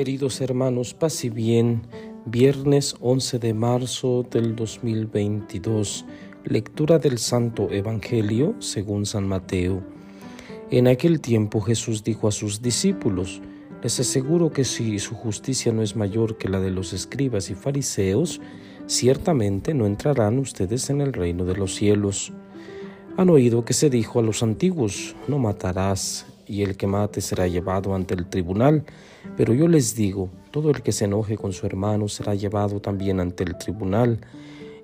Queridos hermanos, paz y bien, viernes 11 de marzo del 2022, lectura del Santo Evangelio según San Mateo. En aquel tiempo Jesús dijo a sus discípulos, les aseguro que si su justicia no es mayor que la de los escribas y fariseos, ciertamente no entrarán ustedes en el reino de los cielos. Han oído que se dijo a los antiguos, no matarás, y el que mate será llevado ante el tribunal. Pero yo les digo, todo el que se enoje con su hermano será llevado también ante el tribunal.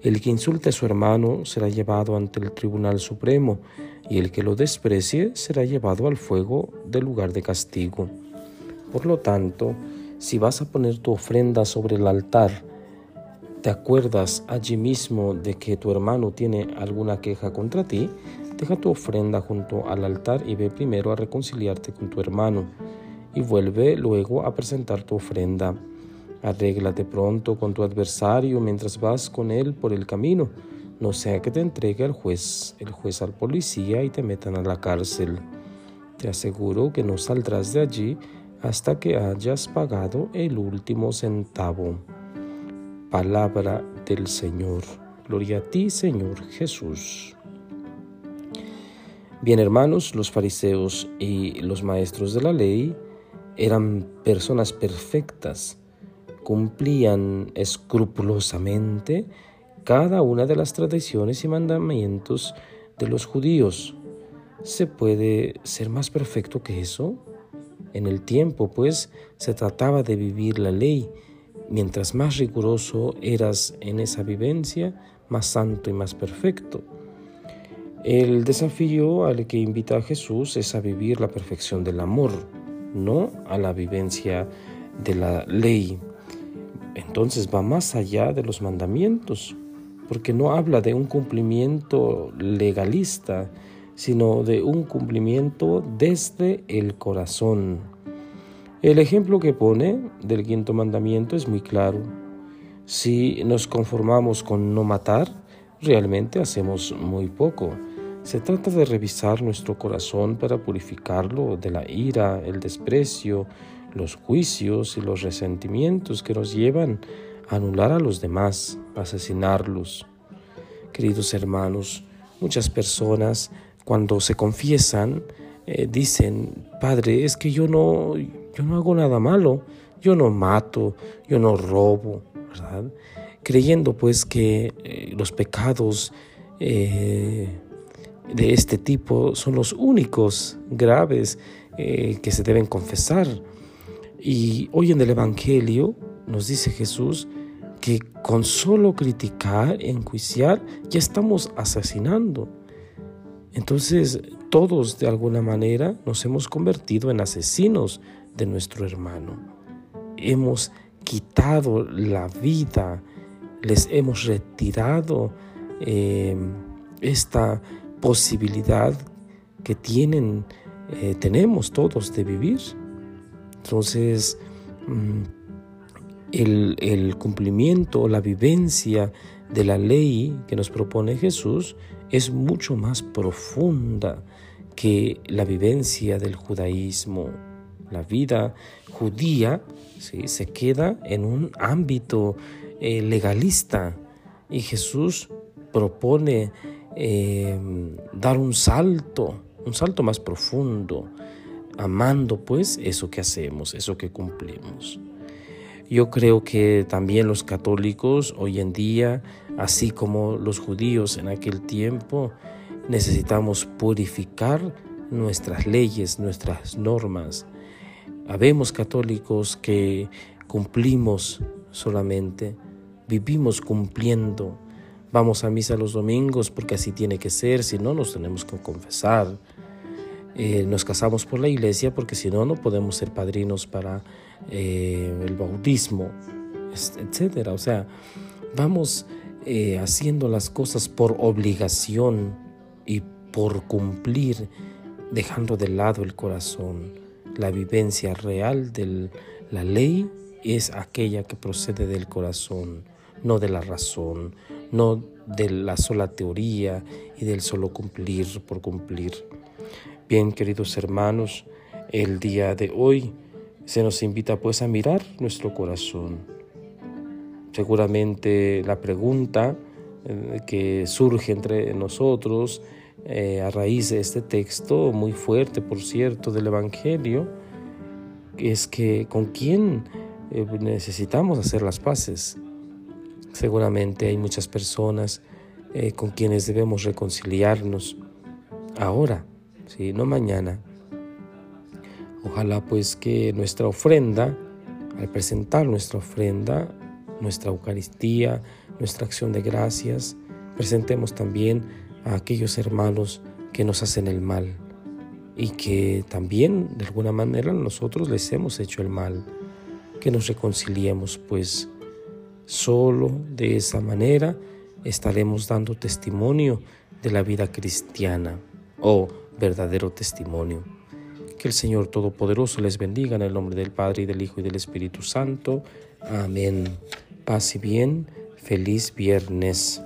El que insulte a su hermano será llevado ante el tribunal supremo, y el que lo desprecie será llevado al fuego del lugar de castigo. Por lo tanto, si vas a poner tu ofrenda sobre el altar, te acuerdas allí mismo de que tu hermano tiene alguna queja contra ti, deja tu ofrenda junto al altar y ve primero a reconciliarte con tu hermano y vuelve luego a presentar tu ofrenda. Arréglate pronto con tu adversario mientras vas con él por el camino, no sea que te entregue al juez, el juez al policía y te metan a la cárcel. Te aseguro que no saldrás de allí hasta que hayas pagado el último centavo. Palabra del Señor. Gloria a ti, Señor Jesús. Bien, hermanos, los fariseos y los maestros de la ley eran personas perfectas, cumplían escrupulosamente cada una de las tradiciones y mandamientos de los judíos. ¿Se puede ser más perfecto que eso? En el tiempo, pues, se trataba de vivir la ley. Mientras más riguroso eras en esa vivencia, más santo y más perfecto. El desafío al que invita a Jesús es a vivir la perfección del amor, no a la vivencia de la ley. Entonces va más allá de los mandamientos, porque no habla de un cumplimiento legalista, sino de un cumplimiento desde el corazón. El ejemplo que pone del quinto mandamiento es muy claro. Si nos conformamos con no matar, realmente hacemos muy poco. Se trata de revisar nuestro corazón para purificarlo de la ira, el desprecio, los juicios y los resentimientos que nos llevan a anular a los demás, a asesinarlos. Queridos hermanos, muchas personas cuando se confiesan, eh, dicen, Padre, es que yo no, yo no hago nada malo, yo no mato, yo no robo, ¿verdad? Creyendo pues que eh, los pecados eh, de este tipo son los únicos graves que se deben confesar. Y hoy en el Evangelio nos dice Jesús que con solo criticar, enjuiciar, ya estamos asesinando. Entonces todos de alguna manera nos hemos convertido en asesinos de nuestro hermano. Hemos quitado la vida, les hemos retirado eh, esta posibilidad que tienen, eh, tenemos todos de vivir. Entonces, mm, el, el cumplimiento, la vivencia de la ley que nos propone Jesús es mucho más profunda que la vivencia del judaísmo. La vida judía ¿sí? se queda en un ámbito eh, legalista y Jesús propone eh, dar un salto, un salto más profundo, amando pues eso que hacemos, eso que cumplimos. Yo creo que también los católicos hoy en día, así como los judíos en aquel tiempo, necesitamos purificar nuestras leyes, nuestras normas. Habemos católicos que cumplimos solamente, vivimos cumpliendo. Vamos a misa los domingos porque así tiene que ser, si no nos tenemos que confesar. Eh, nos casamos por la iglesia porque si no, no podemos ser padrinos para eh, el bautismo, etcétera. O sea, vamos eh, haciendo las cosas por obligación y por cumplir, dejando de lado el corazón. La vivencia real de la ley es aquella que procede del corazón, no de la razón, no de la sola teoría y del solo cumplir por cumplir. Bien, queridos hermanos, el día de hoy Se nos invita pues a mirar nuestro corazón. Seguramente la pregunta eh, que surge entre nosotros eh, a raíz de este texto, muy fuerte por cierto, del Evangelio, es que con quién eh, necesitamos hacer las paces. Seguramente hay muchas personas con quienes debemos reconciliarnos ahora, ¿sí? no mañana. Ojalá pues que nuestra ofrenda, al presentar nuestra ofrenda, nuestra Eucaristía, nuestra acción de gracias, presentemos también a aquellos hermanos que nos hacen el mal y que también de alguna manera nosotros les hemos hecho el mal, que nos reconciliemos, pues solo de esa manera estaremos dando testimonio de la vida cristiana o verdadero testimonio. Que el Señor Todopoderoso les bendiga en el nombre del Padre y del Hijo y del Espíritu Santo. Amén. Paz y bien. Feliz viernes.